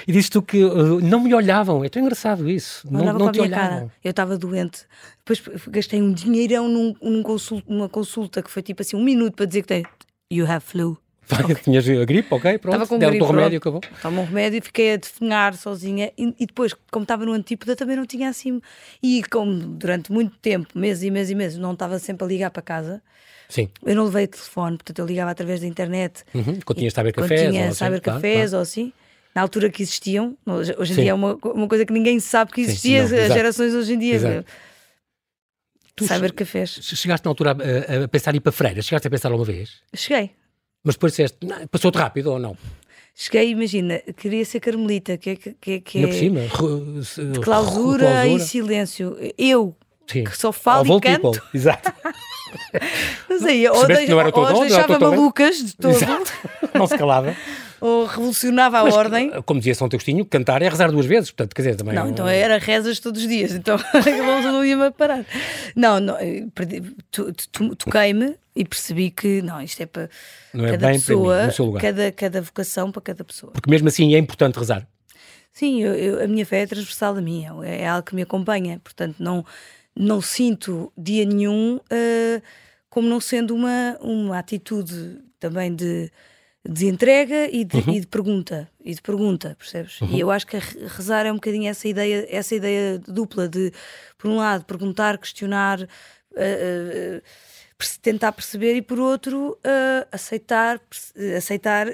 e dizes tu que uh, não me olhavam. É tão engraçado isso. Não, não, não te olhavam. Cara. Eu estava doente. Depois gastei um dinheirão num, num consulta, numa consulta que foi tipo assim um minuto para dizer que tem. You have flu. Okay. Tinhas a gripe, ok, pronto. Gripe, o remédio, acabou. Toma um remédio e fiquei a definhar sozinha. E, e, depois, como estava no antípoda, também não tinha assim. E como durante muito tempo, meses e meses e meses, não estava sempre a ligar para casa. Sim. Eu não levei telefone, portanto eu ligava através da internet. Uhum. Quando tinhas saber cafés. Quando tinha saber cafés ou assim na altura que existiam. Hoje, em Sim. dia é uma, uma coisa que ninguém sabe que existia, Sim, não, as gerações hoje em dia. Exato. Tu Cybercafés. Chegaste na altura a, a, pensar em ir para Freira? Chegaste a pensar alguma vez? Cheguei. Mas depois disseste, passou-te rápido ou não? Cheguei, imagina, queria ser carmelita, que é. Que, que é por cima, de clausura, clausura, e silêncio. Eu, Sim. que só falo e canto. People. Exato. <laughs> Mas aí, ou, de, ou as deixava malucas de todo. Exato. Não se calava <laughs> ou revolucionava a Mas, ordem. Como dizia São Teustinho, cantar é rezar duas vezes, portanto, quer dizer, também. Não, então era rezas todos os dias, então <laughs> não ia-me parar. Não, não toquei-me e percebi que não, isto é para não é cada bem pessoa, para mim, no seu lugar. Cada, cada vocação para cada pessoa. Porque mesmo assim é importante rezar. Sim, eu, eu, a minha fé é transversal a minha, é, é algo que me acompanha, portanto, não, não sinto dia nenhum uh, como não sendo uma, uma atitude também de de entrega e de, uhum. e de, pergunta e de pergunta percebes uhum. e eu acho que rezar é um bocadinho essa ideia essa ideia dupla de por um lado perguntar questionar uh, uh, tentar perceber e por outro uh, aceitar aceitar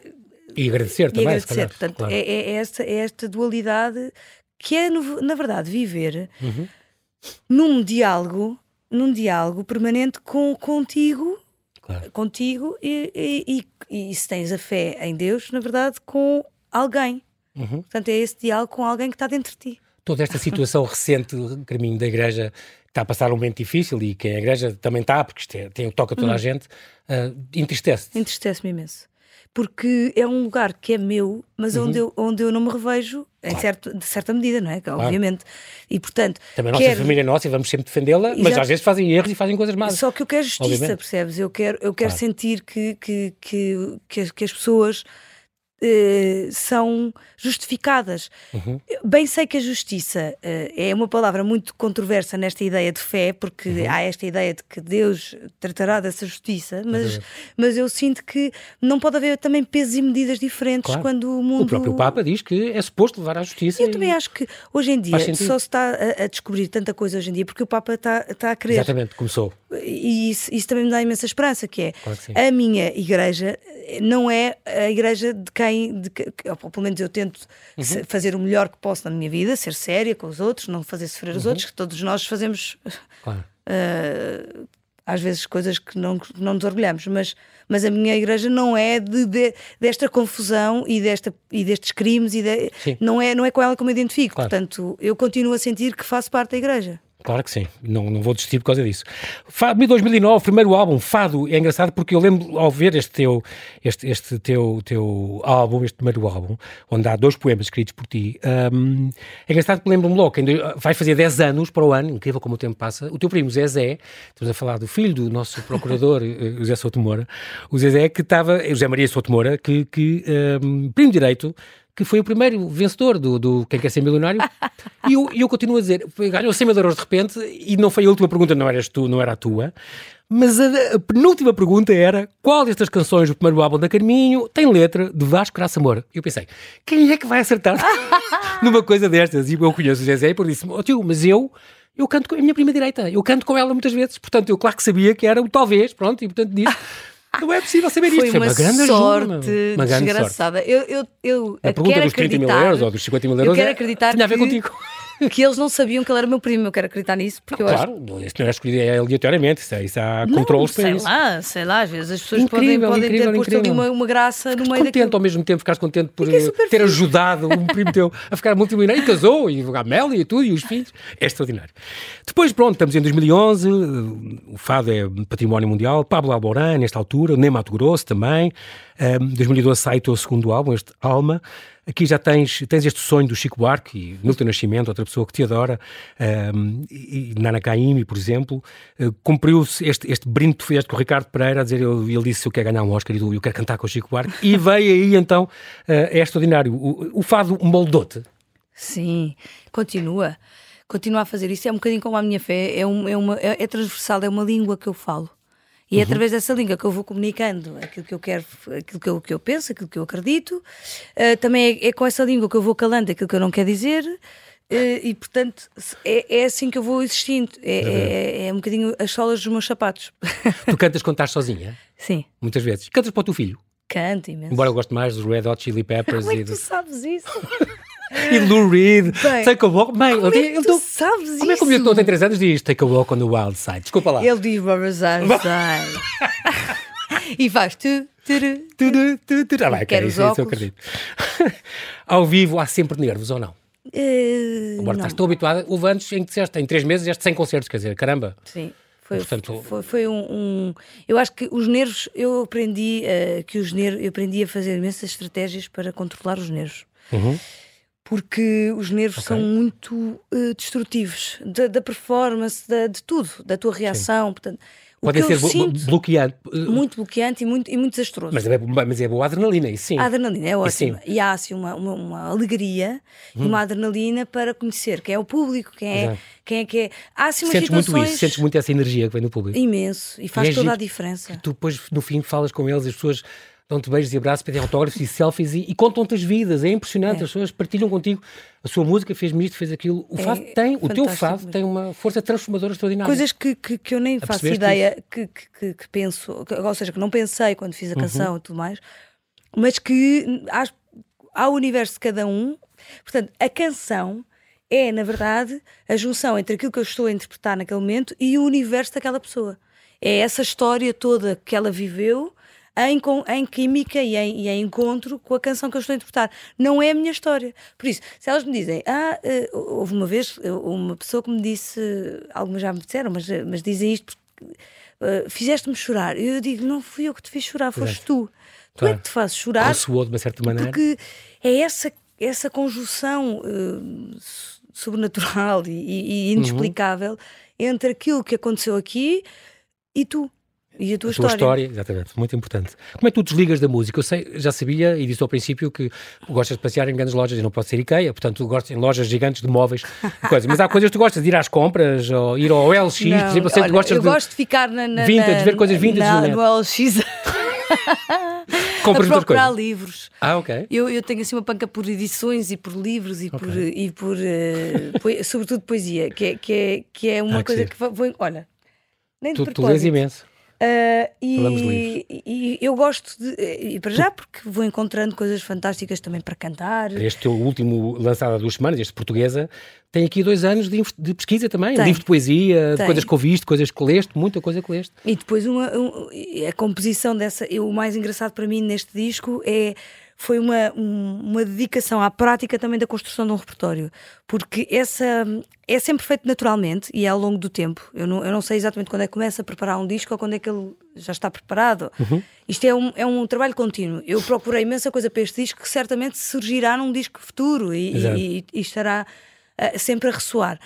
e agradecer e também agradecer. Portanto claro. é, é, esta é esta dualidade que é na verdade viver uhum. num diálogo num diálogo permanente com contigo claro. contigo e, e, e, e, se tens a fé em Deus, na verdade, com alguém. Uhum. Portanto, é esse diálogo com alguém que está dentro de ti. Toda esta situação <laughs> recente, caminho da Igreja, está a passar um momento difícil e quem é a Igreja também está, porque isto é, tem, toca toda uhum. a gente, uh, entristece-te. Entristece-me imenso porque é um lugar que é meu, mas uhum. onde, eu, onde eu não me revejo claro. em certo, de certa medida, não é? Claro. Obviamente. E portanto. Também a nossa quero... família é nossa e vamos sempre defendê-la, mas às vezes fazem erros e fazem coisas más. Só que eu quero justiça, Obviamente. percebes? Eu quero, eu quero claro. sentir que, que, que, que, que as pessoas Uh, são justificadas. Uhum. Bem sei que a justiça uh, é uma palavra muito controversa nesta ideia de fé, porque uhum. há esta ideia de que Deus tratará dessa justiça, mas, mas eu sinto que não pode haver também pesos e medidas diferentes claro. quando o mundo. O próprio Papa diz que é suposto levar à justiça. Eu e... também acho que hoje em dia só se está a, a, descobrir tanta coisa hoje em dia porque o Papa está, está a querer. Exatamente, começou. E isso, isso também me dá imensa esperança, que é claro que a minha igreja não é a igreja de quem, de, ou pelo menos eu tento uhum. fazer o melhor que posso na minha vida, ser séria com os outros, não fazer sofrer uhum. os outros, que todos nós fazemos claro. uh, às vezes coisas que não, não nos orgulhamos, mas, mas a minha igreja não é de, de desta confusão e, desta, e destes crimes, e de, não, é, não é com ela que eu me identifico. Claro. Portanto, eu continuo a sentir que faço parte da igreja. Claro que sim, não, não vou desistir por causa disso. Fado 2009, primeiro álbum, Fado, é engraçado porque eu lembro ao ver este teu, este, este teu, teu álbum, este primeiro álbum, onde há dois poemas escritos por ti, um, é engraçado porque lembro-me logo, vai fazer 10 anos para o ano, incrível como o tempo passa, o teu primo Zezé, estamos a falar do filho do nosso procurador, <laughs> eh, José Souto Moura, o Zezé que estava, José Maria Souto Moura, que, que um, primo direito, que foi o primeiro vencedor do, do Quem Quer Ser Milionário. e eu, eu continuo a dizer, ganhou 100 mil euros de repente, e não foi a última pergunta, não eras tu, não era a tua. Mas a, a, penúltima pergunta era qual destas canções do primeiro álbum da Carminho tem letra de Vasco Graça Moura? Eu pensei, quem é que vai acertar <laughs> numa coisa destas? E eu conheço o Zezé e por disse oh, tio, mas eu eu canto com a minha prima direita, eu canto com ela muitas vezes, portanto eu claro que sabia que era o talvez, pronto, e portanto disse não é possível saber isto. Foi uma, uma grande sorte ajuda, uma grande desgraçada. Sorte. Eu, eu, eu a pergunta dos 30 mil euros ou dos 50 mil euros eu quero é- acreditar tinha a ver contigo. <laughs> que eles não sabiam que ele era meu primo. Eu quero acreditar nisso. Porque não, claro, acho... isto não é escolhido é aleatoriamente. Isso, é, isso há controles para isso. Sei lá, sei lá. Às vezes as pessoas incrível, podem, podem ter posto ali uma, uma graça no meio contente daquilo. ao mesmo tempo, ficares contente por é ter ajudado um primo teu a ficar multimilionário e casou, e a Mel e tudo, e os filhos. É extraordinário. Depois, pronto, estamos em 2011, o Fado é património mundial, Pablo Alborán, nesta altura, nem Mato Grosso também. Um, 2012 sai o teu segundo álbum, este Alma. Aqui já tens, tens este sonho do Chico Buarque e Milton Nascimento, outra pessoa que te adora, um, e, e Nana Caymmi, por exemplo. Uh, Cumpriu-se este, este brinde que tu fizeste com o Ricardo Pereira, a dizer, ele, ele disse eu quero ganhar um Oscar e eu quero cantar com o Chico Buarque. E veio aí então, uh, é extraordinário. O, o fado moldou-te. Sim, continua. Continua a fazer isso. É um bocadinho como a minha fé, é, um, é, uma, é, é transversal, é uma língua que eu falo E é através dessa língua que eu vou comunicando aquilo que eu quero, aquilo que eu, que eu penso, aquilo que eu acredito. Uh, também é, é, com essa língua que eu vou calando aquilo que eu não quero dizer. Uh, e portanto é, é, assim que eu vou existindo. É, é, é, um bocadinho as solas dos meus sapatos. <laughs> Tu cantas quando estás sozinha? Sim. Muitas vezes. Cantas para o teu filho? Canto imenso. Embora eu goste mais dos Red Hot Chili <laughs> Peppers. Como é que tu sabes isso? <laughs> e Lou Reed, Bem, Take a Walk. Bem, como ele, é que ele tu sabes Como é que o isso? meu tem 3 anos diz Take a Walk on the Wild Side? Desculpa lá. Ele diz Barbara <laughs> Streisand. <laughs> e faz tu, turu, Tudu, tudu, tudu. Ah, vai, Quer ok, os isso, isso eu acredito. <laughs> Ao vivo há sempre nervos ou não? Eh, Agora estás tão habituada. Houve antes em que disseste, em 3 meses, este 100 concertos, quer dizer, caramba. Sim. Foi, Portanto- foi, foi um, um- Eu acho que os nervos, eu aprendi eh, que os nervos, eu aprendi a fazer imensas estratégias para controlar os nervos. Uhum. Porque os nervos Ok. são muito eh, destrutivos da, da performance, da- de tudo, da tua reação. Portanto, o Podem que ser bloqueante. muito bloqueante e muito, e muito desastroso. Mas é, mas é boa adrenalina, isso sim. A adrenalina é sim. ótima. E há assim uma, uma, uma alegria e uma adrenalina para conhecer quem é o público, quem é, Hum. Exato. quem é que é. Há assim umas Sentes muito situações isso, sentes muito essa energia que vem do público. imenso e faz E é toda a diferença. Tu depois, no fim, falas com eles e as pessoas dão-te beijos e abraços, pedem autógrafos e selfies e, e contam-te as vidas. É impressionante, É. as pessoas partilham contigo. A sua música fez-me isto, fez aquilo. O É fado tem, o teu fado mesmo. tem uma força transformadora extraordinária. Coisas que, que, que eu nem faço ideia, que, que, que, penso, ou seja, que não pensei quando Uhum. fiz a canção e tudo mais, mas que há o universo de cada um. Portanto, a canção é, na verdade, a junção entre aquilo que eu estou a interpretar naquele momento e o universo daquela pessoa. É essa história toda que ela viveu em, em química e em, e em encontro com a canção que eu estou a interpretar. Não é a minha história. Por isso, se elas me dizem, ah, eh, houve uma vez eh, uma pessoa que me disse, algumas já me disseram, mas, eh, mas dizem isto porque eh, fizeste-me chorar. Eu digo, não fui eu que te fiz chorar, foste tu. Tu Claro. é que te fazes chorar Ressoou de uma certa maneira. porque é essa, essa conjunção so- sobrenatural e, e- e inexplicável entre aquilo que aconteceu aqui e tu. E a tua, A tua história. história, exatamente, muito importante. Como é que tu desligas da música? Eu sei, já sabia e disse ao princípio que gostas de passear em grandes lojas e não pode ser IKEA, portanto gostas em lojas gigantes de móveis coisas. Mas há coisas que tu gostas de ir às compras ou ir ao LX, por Não, exemplo, eu sei que olha, tu gostas eu de gosto de ficar na, na, vintage, na- ver coisas vintage na, no LX <laughs> compras a procurar livros. Ah, ok. Eu, eu tenho assim uma panca por edições e por livros e por, e por eh, poe- <laughs> sobretudo poesia, que é, que é, que é uma Ah, que coisa que va- vou. Olha, nem de Tu, tu lês imenso. De e, e eu gosto de. E para já, porque vou encontrando coisas fantásticas também para cantar. Este teu último lançado há duas semanas, este portuguesa, tem aqui dois anos de, de pesquisa também. Tem. Livro de poesia, de Tem. coisas que ouviste, coisas que leste, muita coisa que leste. E depois uma, um- a composição dessa. e O mais engraçado para mim neste disco é. Foi uma, um- uma dedicação à prática também da construção de um repertório, porque essa é sempre feito naturalmente e é ao longo do tempo. Eu não, eu não sei exatamente quando é que começa a preparar um disco ou quando é que ele já está preparado. Isto é um, é um trabalho contínuo. Eu procurei imensa coisa para este disco que certamente surgirá num disco futuro e, e- e estará ah, sempre a ressoar.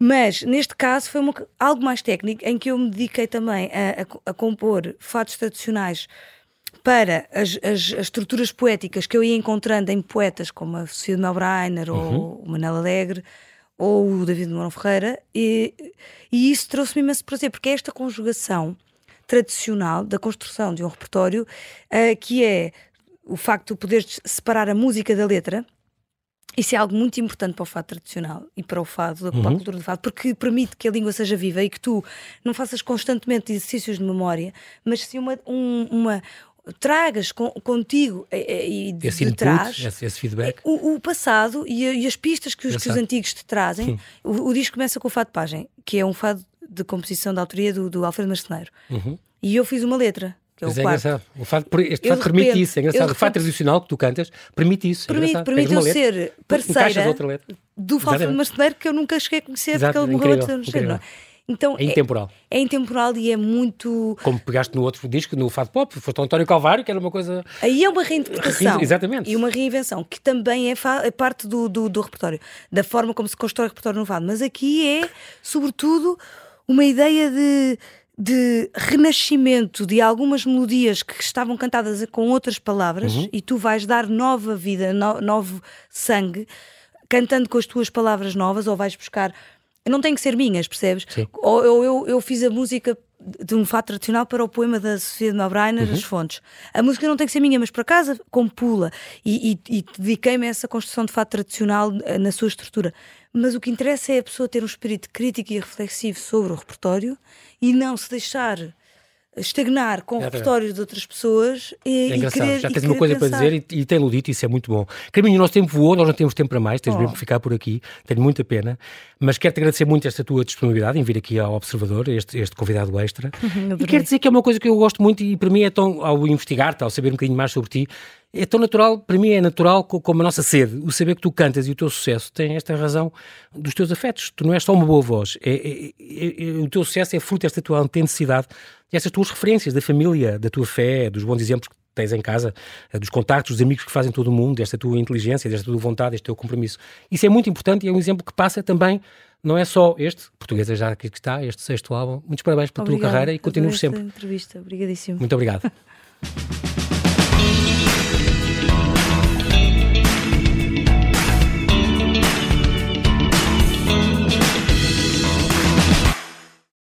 Mas neste caso foi uma algo mais técnico em que eu me dediquei também a, a a compor fatos tradicionais para as, as- as estruturas poéticas que eu ia encontrando em poetas como a Sofia de Melbreiner ou o Manel Alegre ou o David Mourão Ferreira e, e isso trouxe-me imenso prazer porque é esta conjugação tradicional da construção de um repertório ah, que é o facto de poderes separar a música da letra. Isso é algo muito importante para o fado tradicional e para o fado, para a cultura do fado, porque permite que a língua seja viva e que tu não faças constantemente exercícios de memória, mas sim uma, um- uma tragas com- contigo eh, eh, e de, Esse de input, trás esse, esse feedback. o, o passado e, a- e as pistas que os, que os antigos te trazem. O, o disco começa com o fado pagem, que é um fado de composição da autoria do, do Alfredo Marceneiro. E eu fiz uma letra, que é o é engraçado. O fado, este fado permite repente- isso. É engraçado. O fado tradicional que tu cantas permite isso. É Permite, engraçado. permite eu ser parceira do Alfredo. Marceneiro que eu nunca cheguei a conhecer Exato, porque ele morreu antes de não é? Então É intemporal. É, intemporal e é muito. Como pegaste no outro disco, no Fado Pop, foste ao António Calvário, que era uma coisa. Aí é uma reinterpretação. Re- exatamente. E uma reinvenção, que também é, fa- é parte do, do, do repertório, da forma como se constrói o repertório no fado. Mas aqui é, sobretudo, uma ideia de, de renascimento de algumas melodias que estavam cantadas com outras palavras Uhum. e tu vais dar nova vida, no- novo sangue, cantando com as tuas palavras novas, ou vais buscar. Não tem que ser minhas, percebes? Sim. Ou eu, eu, eu fiz a música de um fato tradicional para o poema da Sofia de Malbreiner, uhum. As Fontes. A música não tem que ser minha, mas por acaso compula e, e, e dediquei-me a essa construção de fato tradicional eh, na sua estrutura. Mas o que interessa é a pessoa ter um espírito crítico e reflexivo sobre o repertório e não se deixar estagnar com repertórios de outras pessoas e, é engraçado, querer, já tens uma coisa pensar. para dizer e, e tem-lo dito, isso é muito bom. Caminho, o nosso tempo voou, nós não temos tempo para mais, tens oh. mesmo que ficar por aqui, tenho muita pena, mas quero-te agradecer muito esta tua disponibilidade em vir aqui ao Observador, este, este convidado extra, <laughs> e quero dizer que é uma coisa que eu gosto muito e para mim é tão, ao investigar-te, ao saber um bocadinho mais sobre ti, é tão natural, para mim é natural como a nossa sede, o saber que tu cantas e o teu sucesso tem esta razão dos teus afetos. Tu não és só uma boa voz, é, é, é, é o teu sucesso é fruto desta tua autenticidade essas tuas referências da família, da tua fé, dos bons exemplos que tens em casa, eh, dos contactos, dos amigos que fazem todo o mundo, desta tua inteligência, desta tua vontade, deste teu compromisso. Isso é muito importante e é um exemplo que passa também não é só este, portuguesa já aqui que está, este sexto álbum. Muitos parabéns pela Obrigada, tua carreira e continuas sempre. entrevista. Obrigadíssimo. Muito obrigado. <laughs>